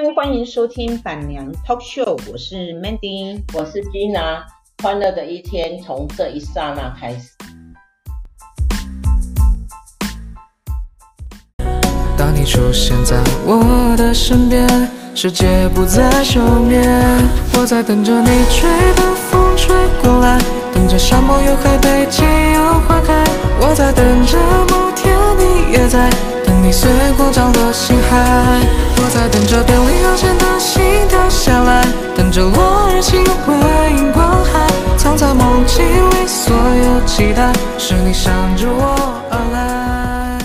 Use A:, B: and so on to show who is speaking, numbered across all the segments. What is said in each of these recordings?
A: 欢迎欢迎收听板娘 Talk Show，我是 Mandy，
B: 我是 Gina，欢乐的一天从这一刹那开始。
C: 当你出现在我的身边，世界不再休眠，我在等着你吹的风吹过来，等着沙漠有海北极有花开，我在等着某天你也在。你随光照了星海，我在等着便利号前的心跳下来，等着落日光海，藏在梦境里所有期待，是你向着我而来。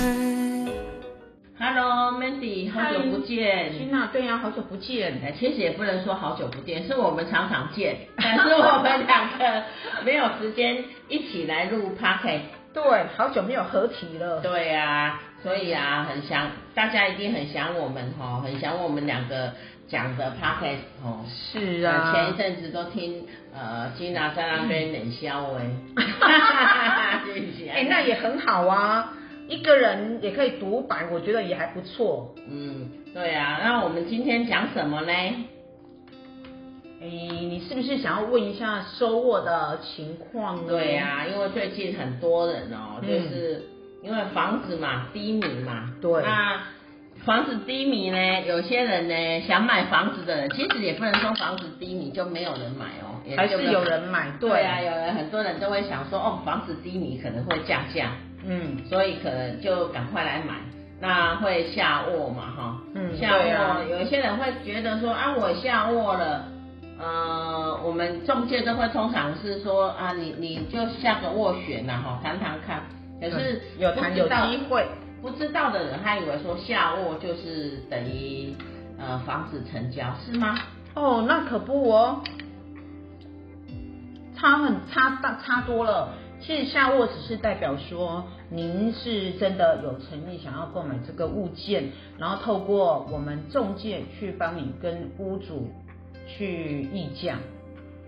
B: Hello，Mandy，好久不见。
A: 君娜，对呀，好久不见。
B: 哎，其实也不能说好久不见，是我们常常见，但是我们两个没有时间一起来录 Podcast。
A: 对，好久没有合体了。
B: 对呀、啊。所以啊，很想大家一定很想我们哈，很想我们两个讲的 podcast 哦。
A: 是啊，
B: 前一阵子都听呃金娜在那边冷笑 哎，
A: 哎那也很好啊，一个人也可以独白，我觉得也还不错。
B: 嗯，对啊，那我们今天讲什么呢？
A: 哎，你是不是想要问一下收获的情况呢？
B: 对呀、啊，因为最近很多人哦，就是。嗯因为房子嘛低迷嘛，
A: 对，
B: 那房子低迷呢，有些人呢想买房子的人，其实也不能说房子低迷就没有人买哦，
A: 还是有人买，对，
B: 对啊，有人很多人都会想说，哦，房子低迷可能会降价，嗯，所以可能就赶快来买，那会下卧嘛，哈，嗯，下卧，啊、有一些人会觉得说，啊，我下卧了，呃，我们中介都会通常是说，啊，你你就下个斡旋呐，哈，谈谈看。可是有谈有机会，不知道的人他以为说下卧就是等于呃房子成交是吗？
A: 哦，那可不哦，差很差大差多了。其实下卧只是代表说您是真的有诚意想要购买这个物件，然后透过我们中介去帮你跟屋主去议价。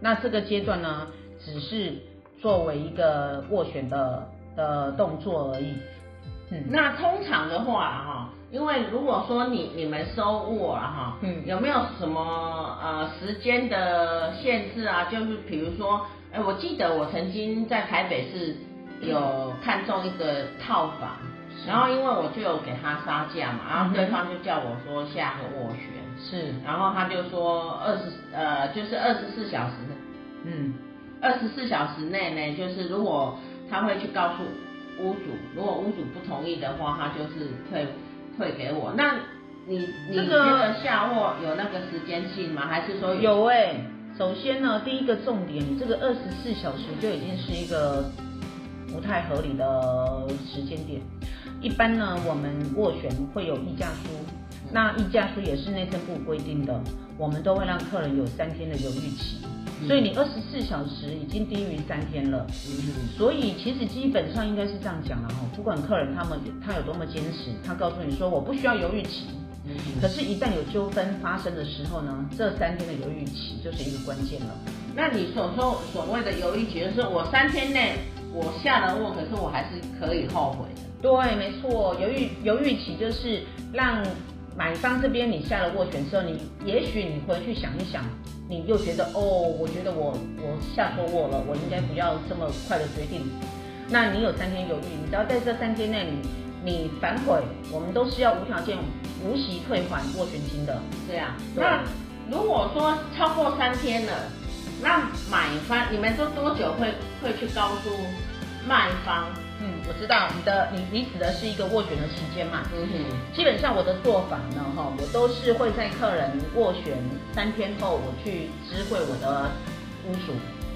A: 那这个阶段呢，只是作为一个斡旋的。的动作而已。
B: 嗯，那通常的话哈，因为如果说你你们收握了哈，嗯，有没有什么呃时间的限制啊？就是比如说，哎，我记得我曾经在台北市有看中一个套房，然后因为我就有给他杀价嘛，然后对方就叫我说下个斡旋，
A: 是，
B: 然后他就说二十呃就是二十四小时，嗯，二十四小时内呢，就是如果。他会去告诉屋主，如果屋主不同意的话，他就是退退给我。那你你这个下卧有那个时间性吗？还是说有？
A: 有哎、欸，首先呢，第一个重点，你这个二十四小时就已经是一个不太合理的时间点。一般呢，我们斡旋会有议价书，那议价书也是内政部规定的，我们都会让客人有三天的犹豫期。所以你二十四小时已经低于三天了，所以其实基本上应该是这样讲了哈，不管客人他们他有多么坚持，他告诉你说我不需要犹豫期，可是，一旦有纠纷发生的时候呢，这三天的犹豫期就是一个关键了。
B: 那你所说所谓的犹豫期，就是我三天内我下了卧，可是我还是可以后悔的。
A: 对，没错，犹豫犹豫期就是让买方这边你下了斡旋之后，你也许你回去想一想。你又觉得哦，我觉得我我下错握了，我应该不要这么快的决定。那你有三天犹豫，你只要在这三天内你你反悔，我们都是要无条件无息退还斡旋金的。
B: 对啊，那如果说超过三天了，那买方你们都多久会会去告诉卖方？
A: 嗯，我知道你的你你指的是一个斡旋的期间嘛？嗯哼，基本上我的做法呢，哈，我都是会在客人斡旋三天后，我去知会我的屋主。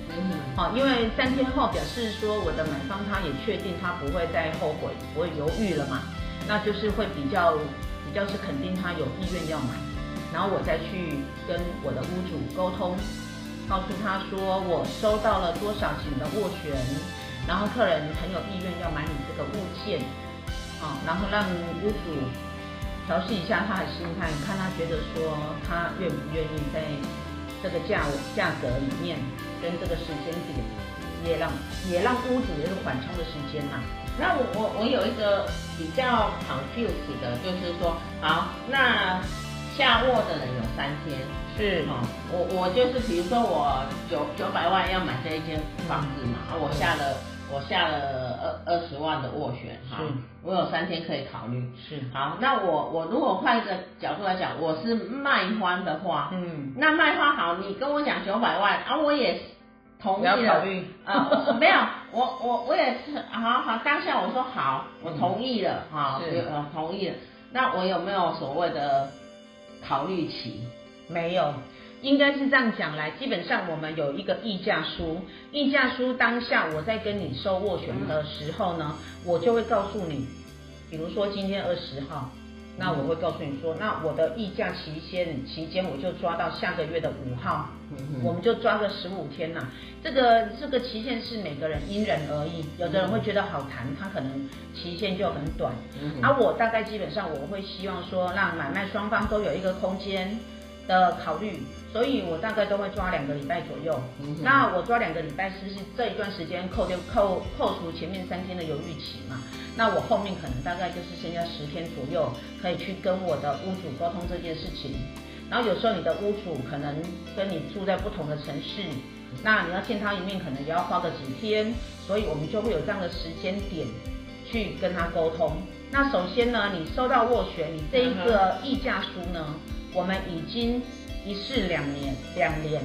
A: 嗯哼，好，因为三天后表示说我的买方他也确定他不会再后悔，不会犹豫了嘛，那就是会比较比较是肯定他有意愿要买，然后我再去跟我的屋主沟通，告诉他说我收到了多少钱的斡旋。然后客人很有意愿要买你这个物件，啊，然后让屋主调试一下他的心态，看他觉得说他愿不愿意在这个价价格里面跟这个时间点，也让也让屋主有一个缓冲的时间嘛。
B: 那我我我有一个比较 confused 的，就是说，好，那。下卧的人有三天，
A: 是
B: 哦，我我就是比如说我九九百万要买这一间房子嘛，啊，我下了我下了二二十万的斡旋，哈，我有三天可以考虑，
A: 是
B: 好，那我我如果换一个角度来讲，我是卖方的话，嗯，那卖方好，你跟我讲九百万，啊，我也同意了，
A: 考虑
B: 啊，没有，我我我也是，好好，当下我说好，我同意了，哈，是，同意了。那我有没有所谓的考虑期？
A: 没有，应该是这样讲来。基本上我们有一个议价书，议价书当下我在跟你收斡旋的时候呢，我就会告诉你，比如说今天二十号，那我会告诉你说，那我的议价期限期间我就抓到下个月的五号，我们就抓个十五天呐。这个这个期限是每个人因人而异，有的人会觉得好谈，他可能期限就很短。而、啊，我大概基本上我会希望说，让买卖双方都有一个空间的考虑，所以我大概都会抓两个礼拜左右。嗯、那我抓两个礼拜是是这一段时间扣掉扣扣除前面三天的犹豫期嘛？那我后面可能大概就是剩下十天左右，可以去跟我的屋主沟通这件事情。然后有时候你的屋主可能跟你住在不同的城市。那你要见他一面，可能也要花个几天，所以我们就会有这样的时间点去跟他沟通。那首先呢，你收到斡旋，你这一个议价书呢，我们已经一试两年，两年。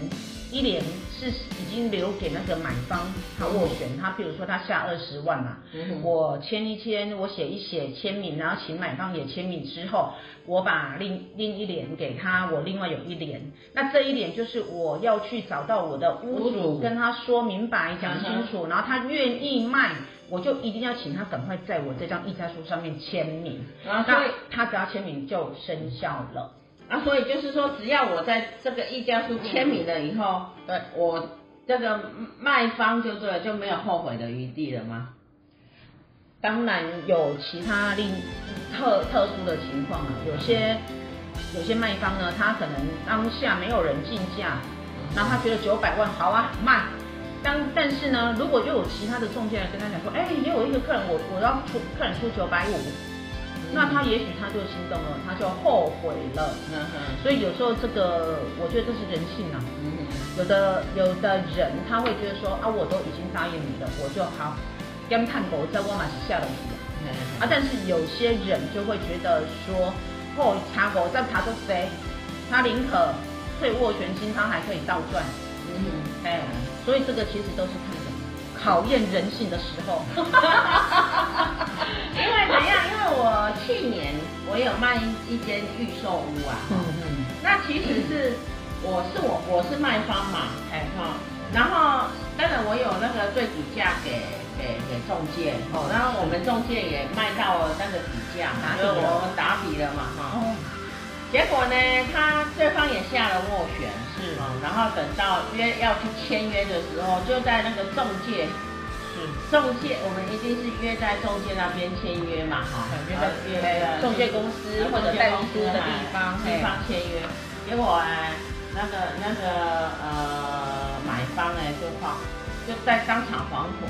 A: 一年是已经留给那个买方他斡旋，他比如说他下二十万嘛，我签一签，我写一写签名，然后请买方也签名之后，我把另另一年给他，我另外有一年，那这一联就是我要去找到我的屋主，跟他说明白讲清楚，然后他愿意卖，我就一定要请他赶快在我这张议价书上面签名，那他只要签名就生效了。
B: 啊，所以就是说，只要我在这个议价书签名了以后，对，我这个卖方就对了，就没有后悔的余地了吗？
A: 当然有其他另特特殊的情况啊，有些有些卖方呢，他可能当下没有人竞价，然后他觉得九百万好啊卖，当但是呢，如果又有其他的中介来跟他讲说，哎，也有一个客人我我要出客人出九百五。那他也许他就心动了，他就后悔了。嗯哼。所以有时候这个，我觉得这是人性啊。嗯哼。有的有的人他会觉得说啊，我都已经答应你了，我就好，跟探狗在沃尔玛下了棋。嗯。啊，但是有些人就会觉得说，哦，查狗在查都谁？他宁可退斡旋金，他还可以倒赚。嗯哼。哎，所以这个其实都是考验人性的时候。
B: 因为怎样？因为我去年我有卖一间预售屋啊，嗯嗯，那其实是我是我我是卖方嘛，哎哈，然后当然我有那个最底价给给给中介，哦，然后我们中介也卖到了那个底价，因为我打底了嘛，哈，结果呢，他对方也下了斡旋，是，然后等到约要去签约的时候，就在那个中介。是中介，我们一定是约在中介那边签约嘛，哈，约在约中介公司或者代书的地方地方签约。结果哎，那个那个呃买方哎就放就在当场反悔，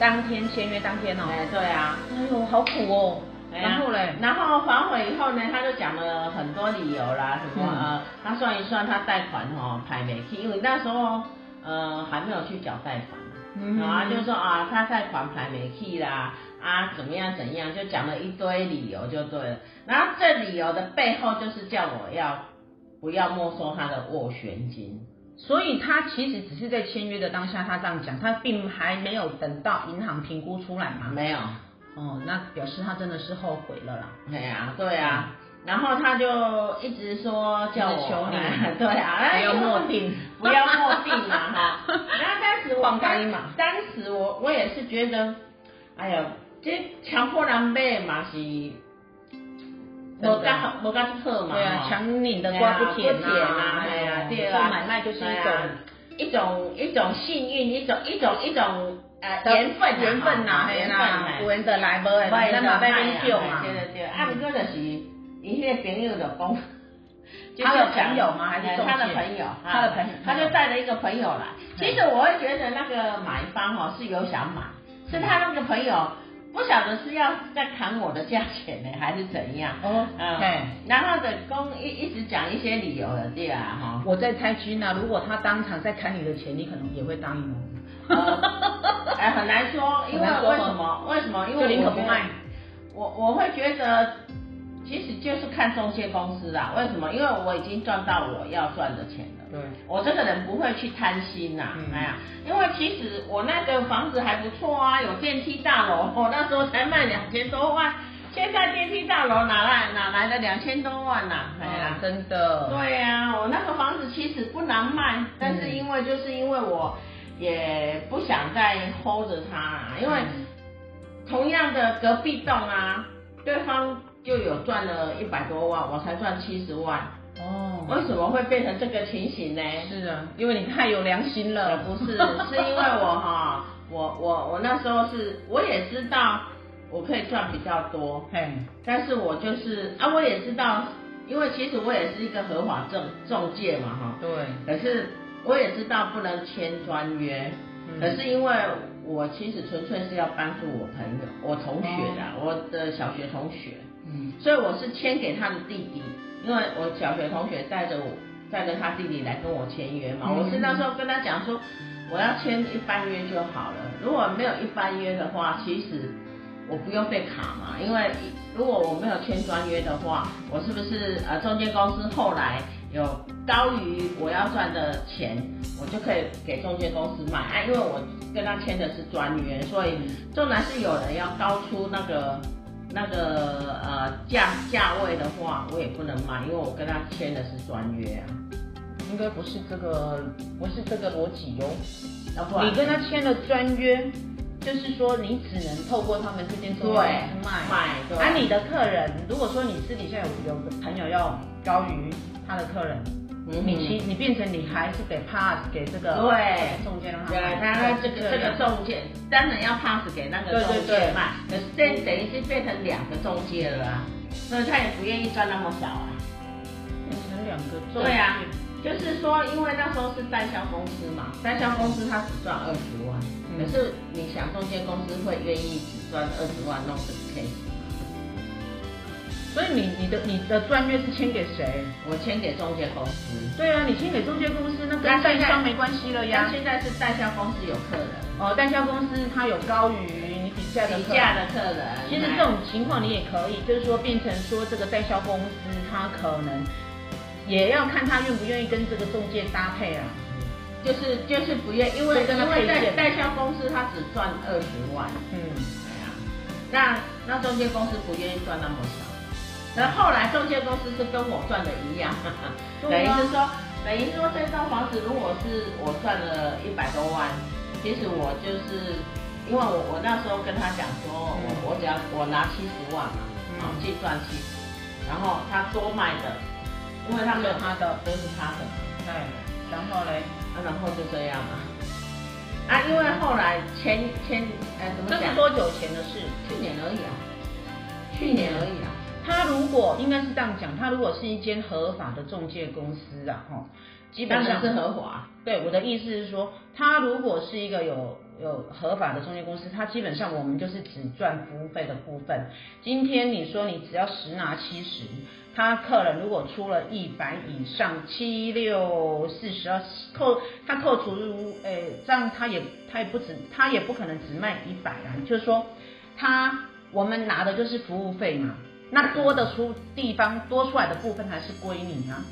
A: 当天签约当天哦。
B: 哎，对啊。
A: 哎呦，好苦哦。然后嘞，
B: 然后反悔以后呢，他就讲了很多理由啦，什么呃，他算一算他贷款哦排没去，因为那时候呃还没有去缴贷款。嗯，啊，就说啊，他贷款排没去啦，啊，怎么样怎样，就讲了一堆理由就对了。然后这理由的背后就是叫我要不要没收他的斡旋金。
A: 所以他其实只是在签约的当下，他这样讲，他并还没有等到银行评估出来嘛。
B: 没有。
A: 哦，那表示他真的是后悔了啦。
B: 对啊，对啊。然后他就一直说叫我求你，对啊，
A: 不要墨定，
B: 不要墨定嘛哈。然后当时我当当时我我也是觉得，哎呀，这强迫人买嘛是，无干无干好嘛，
A: 对啊，强拧的瓜不甜啊，
B: 哎呀，对啊，
A: 买卖就是一种
B: 一种一种幸运，一种一种一种呃缘分
A: 缘分呐，缘分，有缘的来，无缘的来嘛，对
B: 对对，啊，不过就是。一些朋友的工，
A: 他的朋友吗？还是
B: 他的朋友？
A: 他的朋友，
B: 他就带了一个朋友来。其实我会觉得那个买方哦是有想买，是他那个朋友不晓得是要在砍我的价钱呢，还是怎样？哦，嗯，
A: 对。
B: 然后的公一一直讲一些理由的，对啊，哈。
A: 我在猜君呢，如果他当场在砍你的钱，你可能也会答应吗？
B: 哎，很难说，因为为什么？为什么？因为宁可不卖。我我会觉得，其实就是看中介公司啦。为什么？因为我已经赚到我要赚的钱了。
A: 对。
B: 我这个人不会去贪心呐，哎呀，因为其实我那个房子还不错啊，有电梯大楼，我那时候才卖两千多万，现在电梯大楼哪来哪来的两千多万呐？哎呀，
A: 真的。
B: 对呀，我那个房子其实不难卖，但是因为就是因为我。也不想再 hold 着他啊，因为同样的隔壁栋啊，对方就有赚了一百多万，我才赚七十万。哦，为什么会变成这个情形呢？
A: 是啊，因为你太有良心了。
B: 不是，是因为我哈，我我我那时候是，我也知道我可以赚比较多，嘿，但是我就是啊，我也知道，因为其实我也是一个合法中中介嘛，哈，
A: 对，
B: 可是。我也知道不能签专约，嗯、可是因为我其实纯粹是要帮助我朋友，我同学的，哦、我的小学同学，嗯，所以我是签给他的弟弟，因为我小学同学带着我带着他弟弟来跟我签约嘛，嗯、我是那时候跟他讲说，我要签一般约就好了，如果没有一般约的话，其实我不用被卡嘛，因为如果我没有签专约的话，我是不是呃中介公司后来？有高于我要赚的钱，我就可以给中介公司卖啊，因为我跟他签的是专约，所以纵然是有人要高出那个那个呃价价位的话，我也不能卖，因为我跟他签的是专约啊。
A: 应该不是这个，不是这个逻辑哟。你跟他签了专约，就是说你只能透过他们这间中介公司卖。卖。对。而、啊、你的客人，如果说你私底下有有个朋友要高于。他的客人，你其你变成你还是得 pass 给这个对中介让他
B: 对，他这个这个中介当然要 pass 给那个中介卖，可是这等于是变成两个中介了啊，所以他也不愿意赚那么少啊。
A: 变成两个中介。
B: 对啊，就是说，因为那时候是代销公司嘛，代销公司他只赚二十万，可是你想中介公司会愿意只赚二十万弄这个 case？
A: 所以你你的你的专约是签给谁？
B: 我签给中介公司。
A: 对啊，你签给中介公司，那跟代销没关系了呀。
B: 现在是代销公司有客人
A: 哦，代销公司它有高于你底下的
B: 底价的客人。
A: 其实这种情况你也可以，就是说变成说这个代销公司它可能也要看他愿不愿意跟这个中介搭配啊。
B: 就是就是不愿，因为因为代代销公司他只赚二十万，嗯，对啊，那那中介公司不愿意赚那么少。那后来中介公司是跟我赚的一样，等于是说，等于说这栋房子如果是我赚了一百多万，其实我就是，因为我我那时候跟他讲说，我我只要我拿七十万嘛，啊，去赚七十，然后他多卖的，因为他没有他的都是他的，
A: 对，然后嘞，
B: 啊，然后就这样嘛，啊，因为后来前前，呃，怎么讲？
A: 这是多久前的事？
B: 去年而已啊，去年而已啊。
A: 他如果应该是这样讲，他如果是一间合法的中介公司啊，哈，基本上
B: 是合法。
A: 对，我的意思是说，他如果是一个有有合法的中介公司，他基本上我们就是只赚服务费的部分。今天你说你只要十拿七十，他客人如果出了一百以上，七六四十二扣，他扣除诶，这样他也他也不止，他也不可能只卖一百啊，就是说他我们拿的就是服务费嘛。那多的出地方多出来的部分还是归你啊，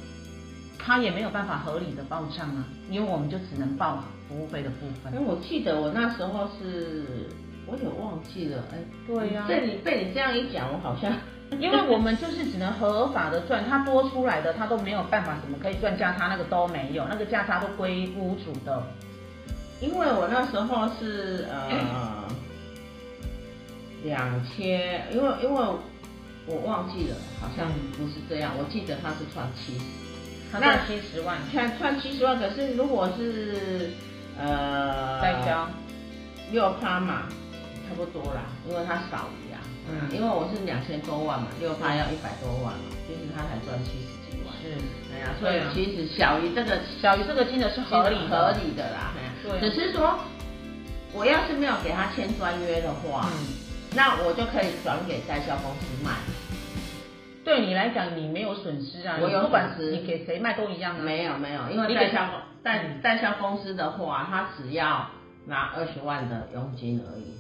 A: 他也没有办法合理的报账啊，因为我们就只能报服务费的部分。
B: 因为，我记得我那时候是，我有忘记了，哎，
A: 对呀、啊，
B: 被你被你这样一讲，我好像
A: 因为我们就是只能合法的赚，他多出来的他都没有办法，怎么可以赚价差？那个都没有，那个价差都归屋主的。
B: 因为我那时候是呃 两千，因为因为。我忘记了，好像不是这样。我记得他是赚七十，
A: 他赚七十万，
B: 赚赚七十万。可是如果是呃
A: 代销
B: 六趴嘛，差不多啦，因为他少一啊。嗯，因为我是两千多万嘛，六趴要一百多万嘛，其实他才赚七十几万。是，哎呀，所以其实小于这个
A: 小于这个金额是合理
B: 合理的啦。对，只是说我要是没有给他签专约的话。嗯那我就可以转给代销公司卖。
A: 对你来讲，你没有损失啊，
B: 我有损失，
A: 你给谁卖都一样啊。
B: 没有没有，因为代销代代销公司的话，他只要拿二十万的佣金而已。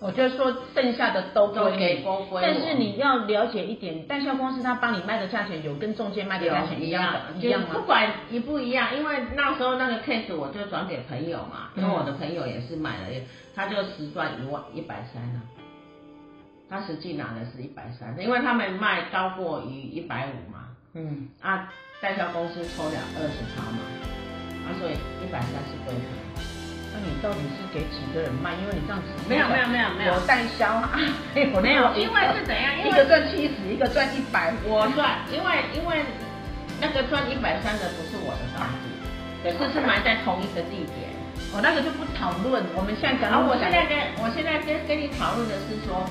A: 我就是说，剩下的都归
B: 给，
A: 但是你要了解一点，代销公司他帮你卖的价钱有跟中介卖的价钱一样的，一样吗？
B: 不管一不一样，因为那时候那个 case 我就转给朋友嘛，因为我的朋友也是买了，他就实赚一万一百三了，他实际拿的是一百三，因为他们卖高过于一百五嘛，嗯，啊，代销公司抽了二十趴嘛，啊，所以一百三是归他。
A: 那你到底是给几个人卖？因为你这样子
B: 没有没有没有没有
A: 代销啊，
B: 没有，因为是怎样？
A: 一个赚七十，一个赚一百，
B: 我赚，因为因为那个赚一百三的不是我的房子，可是是埋在同一个地点。
A: 我那个就不讨论，我们现在讲。
B: 然后我现在跟我现在跟跟你讨论的是说，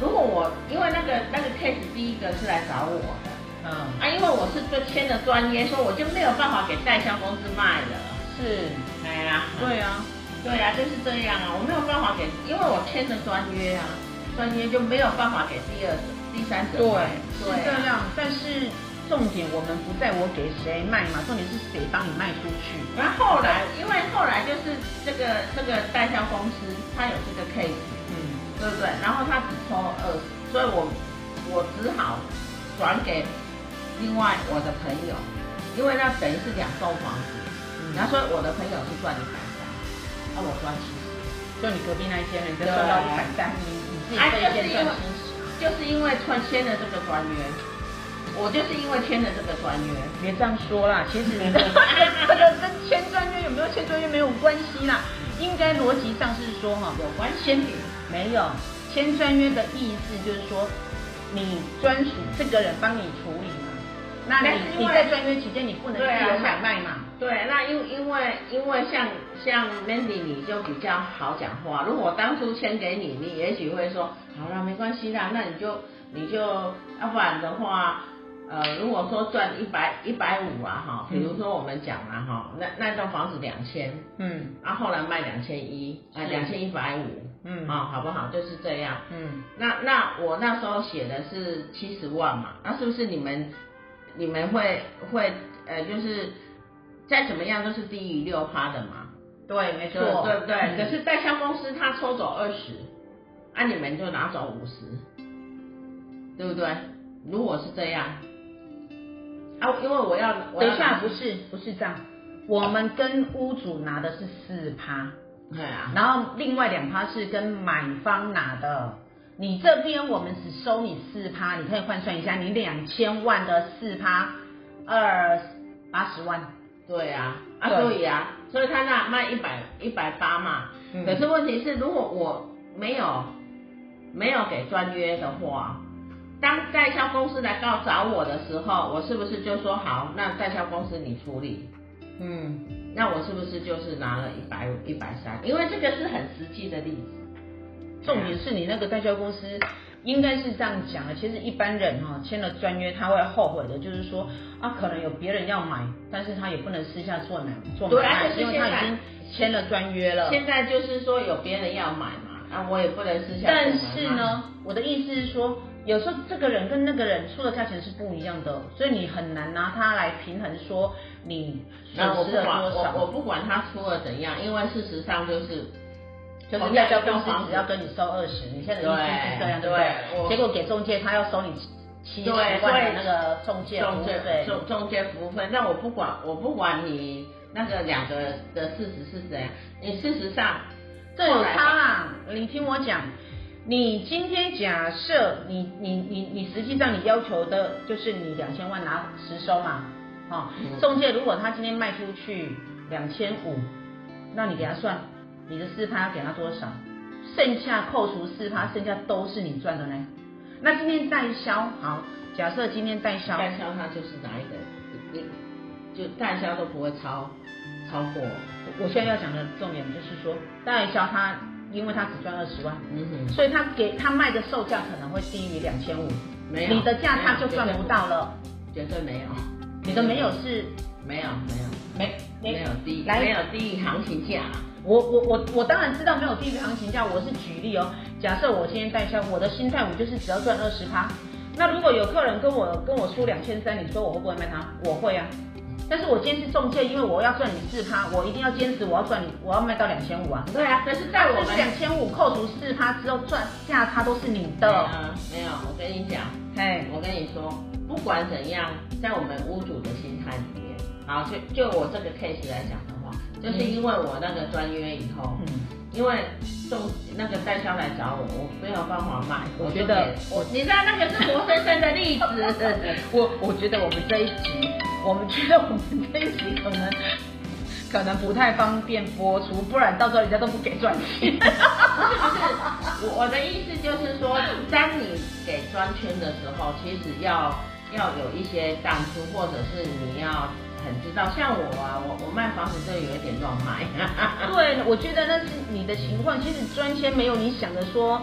B: 如果我因为那个那个 case 第一个是来找我的，嗯啊，因为我是做签的专约，说我就没有办法给代销公司卖了。
A: 是，
B: 哎呀，
A: 对啊。
B: 对呀、啊，就是这样啊，我没有办法给，因为我签的专约啊，专约就没有办法给第二者、第三者。
A: 对，是这样。但是重点我们不在我给谁卖嘛，重点是谁帮你卖出去。
B: 然后后来，因为后来就是这个这个代销公司，他有这个 case，嗯，对不对？然后他只抽二十，所以我我只好转给另外我的朋友，因为那等于是两栋房子，然后所以我的朋友是赚一百三。那我赚七十，
A: 就你隔壁那一间，人家赚到一百三，你你自己这一间赚七十，
B: 就是因为签签了这个专约，我就是因为签了这个专约，
A: 别这样说啦，其实这个这个跟签专约有没有签专约没有关系啦，应该逻辑上是说哈有关系，没有签专约的意思就是说你专属这个人帮你处理嘛，那你你在专约期间你不能自由买卖嘛。
B: 对，那因因为因为像像 Mandy 你就比较好讲话，如果我当初签给你，你也许会说，好了，没关系啦，那你就你就要不然的话，呃，如果说赚一百一百五啊哈，比如说我们讲了哈，那那栋房子两千，嗯，啊后来卖两千一，啊两千一百五，嗯，啊好不好？就是这样，嗯，那那我那时候写的是七十万嘛，那是不是你们你们会会呃就是。再怎么样都是低于六趴的嘛，
A: 对，没错，
B: 对不对？嗯、可是代销公司他抽走二十，啊，你们就拿走五十，对不对？如果是这样，啊，因为我要，我要
A: 等一下，不是不是这样，我们跟屋主拿的是四趴，
B: 对啊，
A: 然后另外两趴是跟买方拿的，你这边我们只收你四趴，你可以换算一下，你两千万的四趴，二八十万。
B: 对啊，啊所以啊，所以他那卖一百一百八嘛，嗯、可是问题是，如果我没有没有给专约的话，当代销公司来告找我的时候，我是不是就说好，那代销公司你处理？嗯，那我是不是就是拿了一百五一百三？因为这个是很实际的例子，
A: 重点是你那个代销公司。应该是这样讲的，其实一般人哈签了专约，他会后悔的，就是说啊，可能有别人要买，但是他也不能私下做买做买卖，因为他已经签了专约了。
B: 现在就是说有别人要买嘛，啊，我也不能私下。
A: 但是呢，我的意思是说，有时候这个人跟那个人出的价钱是不一样的，所以你很难拿他来平衡说你损失了多少。
B: 我我不管他出了怎样，因为事实上就是。
A: 就是要交公司只要跟你收二十，你现在的意思是这样，对不对？结果给中介他要收你七十万的那个中介服务费，
B: 中中介服务费。那我不管，我不管你那个两个的事实是怎样，你事实上
A: 这有差啦。你听我讲，你今天假设你你你你实际上你要求的就是你两千万拿实收嘛，啊，中介如果他今天卖出去两千五，那你给他算。你的四趴要给他多少？剩下扣除四趴，剩下都是你赚的呢。那今天代销好，假设今天代销，
B: 代销他就是哪一个？你就代销都不会超超过。
A: 我现在要讲的重点就是说，代销他因为他只赚二十万，嗯哼，所以他给他卖的售价可能会低于两千五，没有，你的价他就赚不到了，
B: 绝对没有，
A: 你的没有是
B: 没有没有没
A: 没
B: 没有低，没有低于行情价。
A: 我我我我当然知道没有低于行情价，我是举例哦。假设我今天代销，我的心态我就是只要赚二十趴。那如果有客人跟我跟我出两千三，你说我会不会卖他？我会啊。但是我今天是中介，因为我要赚你四趴，我一定要坚持，我要赚你，我要卖到两千五啊。
B: 对啊，可是在我们
A: 两千五扣除四趴之后，赚价差都是你的。
B: 没有，我跟你讲，嘿，我跟你说，不管怎样，在我们屋主的心态里面，好，就就我这个 case 来讲的话，就是因为我那个专约以后，嗯。因为送那个代销来找我，我没有办法卖。
A: 我觉得我，
B: 你知道那个是活生生的例子。
A: 我我觉得我们这一集，我们觉得我们这一集可能可能不太方便播出，不然到时候人家都不给赚钱。
B: 我我的意思就是说，当你给专圈的时候，其实要要有一些弹出，或者是你要。很知道，像我啊，我我卖房子就有一点乱卖。
A: 对，我觉得那是你的情况。其实专签没有你想的说，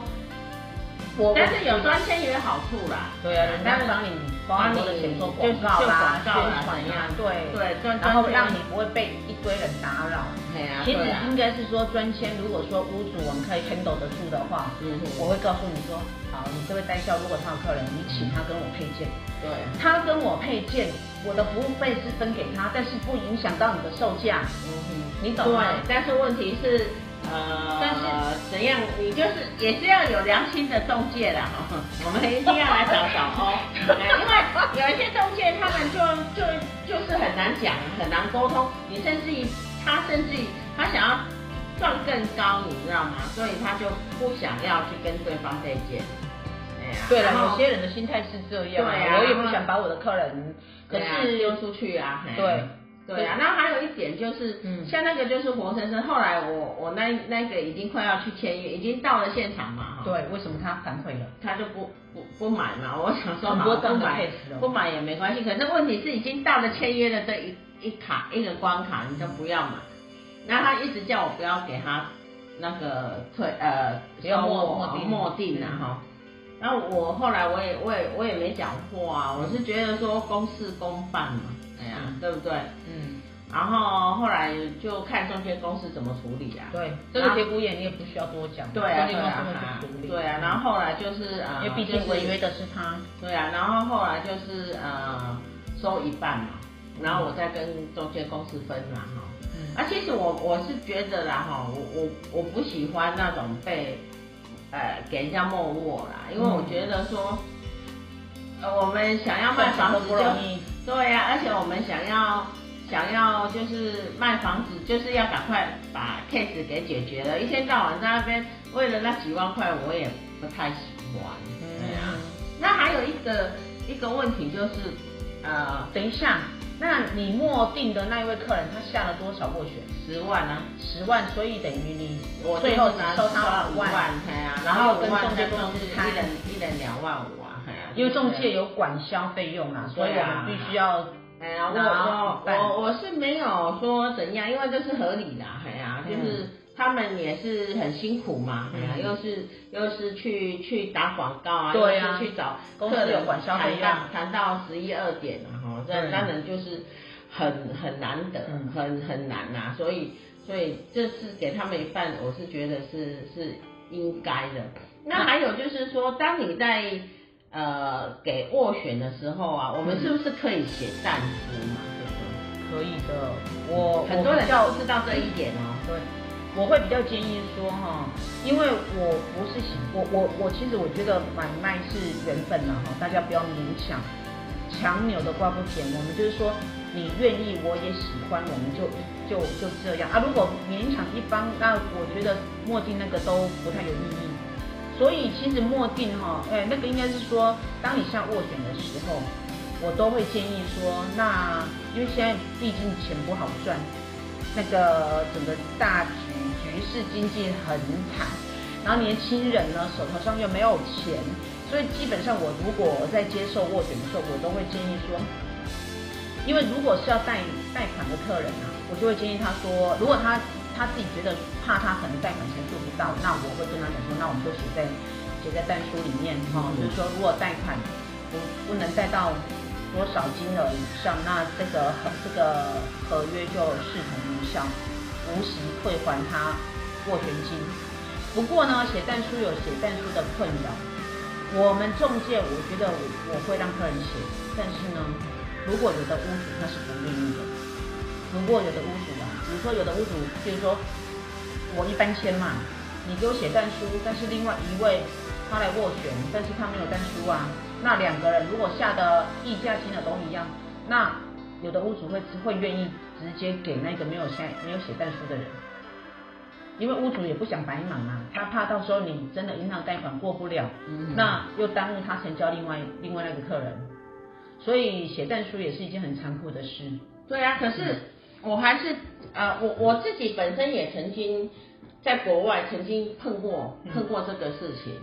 B: 我但是有专签也有好处啦。
A: 对啊，人家会帮你帮你就是做广告啦、宣传呀，对对，然后让你不会被一堆人打扰。对啊，其实应该是说专签，如果说屋主我们可以 handle 得住的话，我会告诉你说，好，你这位代销，如果他有客人，你请他跟我配件。
B: 对，
A: 他跟我配件。我的服务费是分给他，但是不影响到你的售价。嗯哼，你懂吗？
B: 对，但是问题是，呃，但是怎样？你就是也是要有良心的中介啦哈。我们一定要来找找哦，因为有一些中介他们就就就是很难讲，很难沟通。你甚至于他甚至于他想要赚更高，你知道吗？所以他就不想要去跟对方对接。
A: 对了，有些人的心态是这样，对啊，我也不想把我的客人，可是
B: 丢出去啊。
A: 对，
B: 对啊。然后还有一点就是，像那个就是活生生，后来我我那那个已经快要去签约，已经到了现场嘛。
A: 对，为什么他反悔了？
B: 他就不不不买嘛。我想说，好，不买不买也没关系。可是问题是已经到了签约的这一一卡一个关卡，你就不要买。然后他一直叫我不要给他那个退呃要墨墨定啊哈。然后我后来我也我也我也没讲话啊，我是觉得说公事公办嘛，哎呀，对不对？嗯。然后后来就看中介公司怎么处理啊。
A: 对，这个节骨眼你也不需要多讲。
B: 对啊，对啊，对啊。然后后来就是啊，
A: 因为毕竟违约的是他。
B: 对啊，然后后来就是呃收一半嘛，然后我再跟中介公司分嘛哈。嗯。啊，其实我我是觉得啦哈，我我我不喜欢那种被。呃，给人家默握啦，因为我觉得说，呃，我们想要卖房子就，对呀，而且我们想要想要就是卖房子，就是要赶快把 case 给解决了，一天到晚在那边为了那几万块，我也不太喜欢。对呀，那还有一个一个问题就是，呃，
A: 等一下。那你默定的那一位客人，他下了多少斡旋？
B: 十万啊，
A: 十万，所以等于你我最后只收他五万，对啊然后跟中介公司
B: 一人一人两万五啊，
A: 因为中介有管销费用嘛，所以我们必须要，
B: 哎呀，我我我是没有说怎样，因为这是合理的，哎呀，就是。他们也是很辛苦嘛，哎呀、嗯，又是又是去去打广告啊，又是去找客人谈到谈到十一二点啊，哈，这当然就是很很难得，嗯、很很难呐、啊，所以所以这次给他们一半，我是觉得是是应该的。那还有就是说，当你在呃给斡旋的时候啊，我们是不是可以写但书嘛？
A: 可以的，我
B: 很多人都不知道这一点哦，
A: 对。我会比较建议说哈，因为我不是喜我我我其实我觉得买卖是缘分呐哈，大家不要勉强，强扭的瓜不甜。我们就是说，你愿意我也喜欢，我们就就就这样啊。如果勉强一方，那我觉得墨镜那个都不太有意义。所以其实默定哈，哎，那个应该是说，当你下斡旋的时候，我都会建议说，那因为现在毕竟钱不好赚。那个整个大局局势经济很惨，然后年轻人呢手头上又没有钱，所以基本上我如果在接受斡旋的时候，我都会建议说，因为如果是要贷贷款的客人啊，我就会建议他说，如果他他自己觉得怕他可能贷款钱做不到，那我会跟他讲说，那我们就写在写在但书里面哈，就是说如果贷款不不能贷到。多少金额以上，那这个合这个合约就视同无效。无息退还他斡旋金。不过呢，写但书有写但书的困扰。我们中介，我觉得我我会让客人写，但是呢，如果有的屋主他是不愿意的，如果有的屋主如说有的屋主，比如说我一般签嘛，你给我写但书，但是另外一位他来斡旋，但是他没有但书啊，那两个人如果下的议价金额都一样，那有的屋主会会愿意直接给那个没有写没有写但书的人。因为屋主也不想白忙啊，他怕到时候你真的银行贷款过不了，嗯、那又耽误他成交另外另外那个客人，所以写但书也是一件很残酷的事。
B: 对啊，可是我还是呃，我我自己本身也曾经在国外曾经碰过碰过这个事情。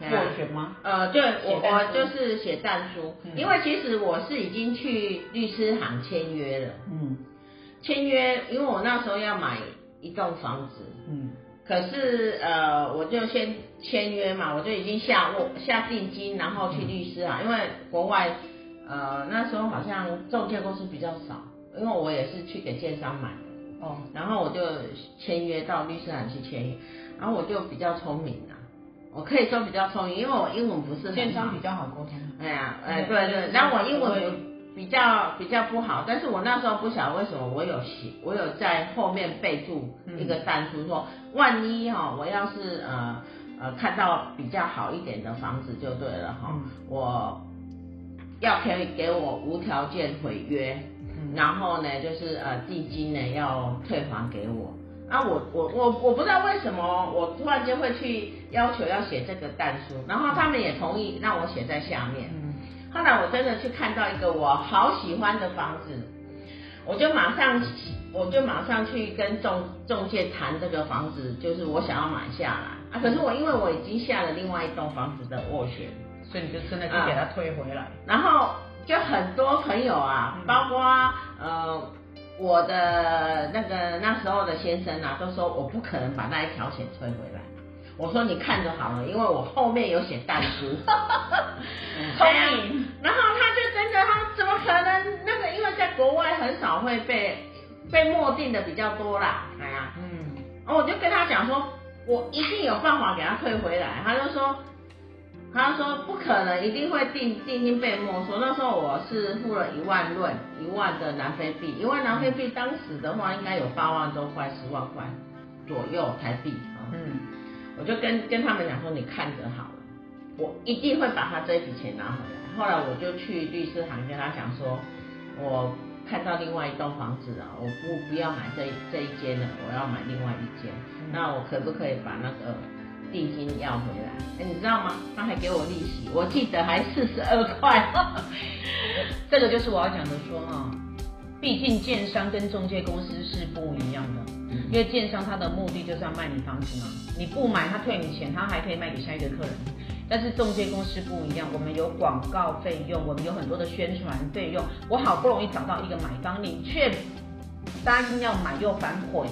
A: 斡旋吗？
B: 呃，对，我我就是写战书，嗯、因为其实我是已经去律师行签约了。嗯，签约，因为我那时候要买。一栋房子，嗯，可是呃，我就先签约嘛，我就已经下我下定金，然后去律师啊，因为国外呃那时候好像中介公司比较少，因为我也是去给建商买的，哦，然后我就签约到律师行去签约，然后我就比较聪明啊，我可以说比较聪明，因为我英文不是很好，
A: 建商比较好沟通，
B: 哎呀，哎对对，然后我英文。比较比较不好，但是我那时候不晓得为什么我有写，我有在后面备注一个单书，说万一哈，我要是呃呃看到比较好一点的房子就对了哈，我要可以给我无条件毁约，然后呢就是呃定金呢要退还给我，啊我我我我不知道为什么我突然间会去要求要写这个但书，然后他们也同意让我写在下面。后来我真的去看到一个我好喜欢的房子，我就马上我就马上去跟中中介谈这个房子，就是我想要买下来啊。可是我因为我已经下了另外一栋房子的斡旋，
A: 所以你就真的就给他退回来。
B: 然后就很多朋友啊，包括呃我的那个那时候的先生啊，都说我不可能把那一条钱退回来。我说你看就好了，因为我后面有写但书。聪明。然后他就真的，他怎么可能？那个因为在国外很少会被被默定的比较多啦，哎呀，嗯。然后我就跟他讲说，我一定有办法给他退回来。他就说，他说不可能，一定会定定金被没收。那时候我是付了一万论，一万的南非币，一万南非币当时的话应该有八万多块，十万块左右台币啊。嗯。我就跟跟他们讲说，你看着好了，我一定会把他这笔钱拿回来。后来我就去律师行跟他讲说，我看到另外一栋房子啊，我不不要买这这一间了，我要买另外一间。那我可不可以把那个定金要回来？哎，你知道吗？他还给我利息，我记得还四十二块。
A: 这个就是我要讲的说哈，毕竟建商跟中介公司是不一样的。因为建商他的目的就是要卖你房子嘛，你不买他退你钱，他还可以卖给下一个客人。但是中介公司不一样，我们有广告费用，我们有很多的宣传费用。我好不容易找到一个买方，你却答应要买又反悔，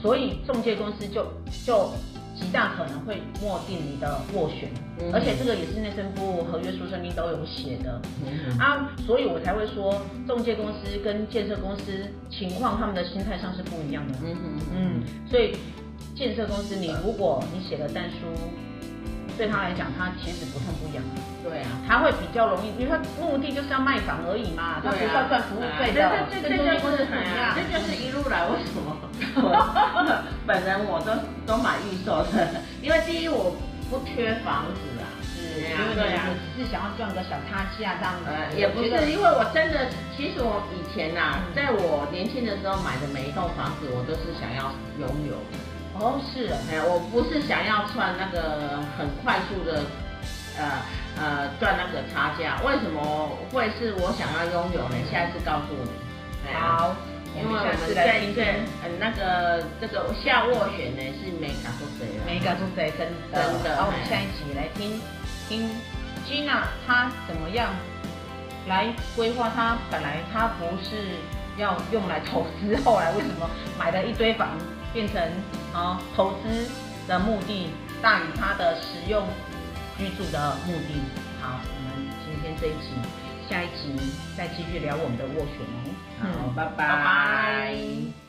A: 所以中介公司就就。极大可能会默定你的斡旋，嗯、而且这个也是内政部合约书上面都有写的、嗯、啊，所以我才会说，中介公司跟建设公司情况，他们的心态上是不一样的。嗯嗯嗯，所以建设公司，你如果你写了单书。对他来讲，他其实不痛不痒。
B: 对啊，
A: 他会比较容易，因为他目的就是要卖房而已嘛，他不是要赚服务费的。
B: 这这这就是怎样？这就是一路来为什么？本人我都都买预售的，因为第一我不缺房子啊，
A: 是，因为对啊，只是想要赚个小差价这样子。
B: 也不是，因为我真的，其实我以前呐，在我年轻的时候买的每一栋房子，我都是想要拥有。
A: 哦，是，
B: 哎，我不是想要赚那个很快速的，呃呃赚那个差价，为什么会是我想要拥有呢？下一次告诉你。
A: 好，
B: 因为我们在这嗯那个这个下斡旋呢是没搞出谁了，
A: 没搞出谁真真的。好，我们下一集来听听 Gina 她怎么样来规划，她本来她不是要用来投资，后来为什么买了一堆房？变成啊投资的目的大于她的实用居住的目的。好，我们今天这一集，下一集再继续聊我们的斡旋哦。
B: 好，拜拜。拜拜。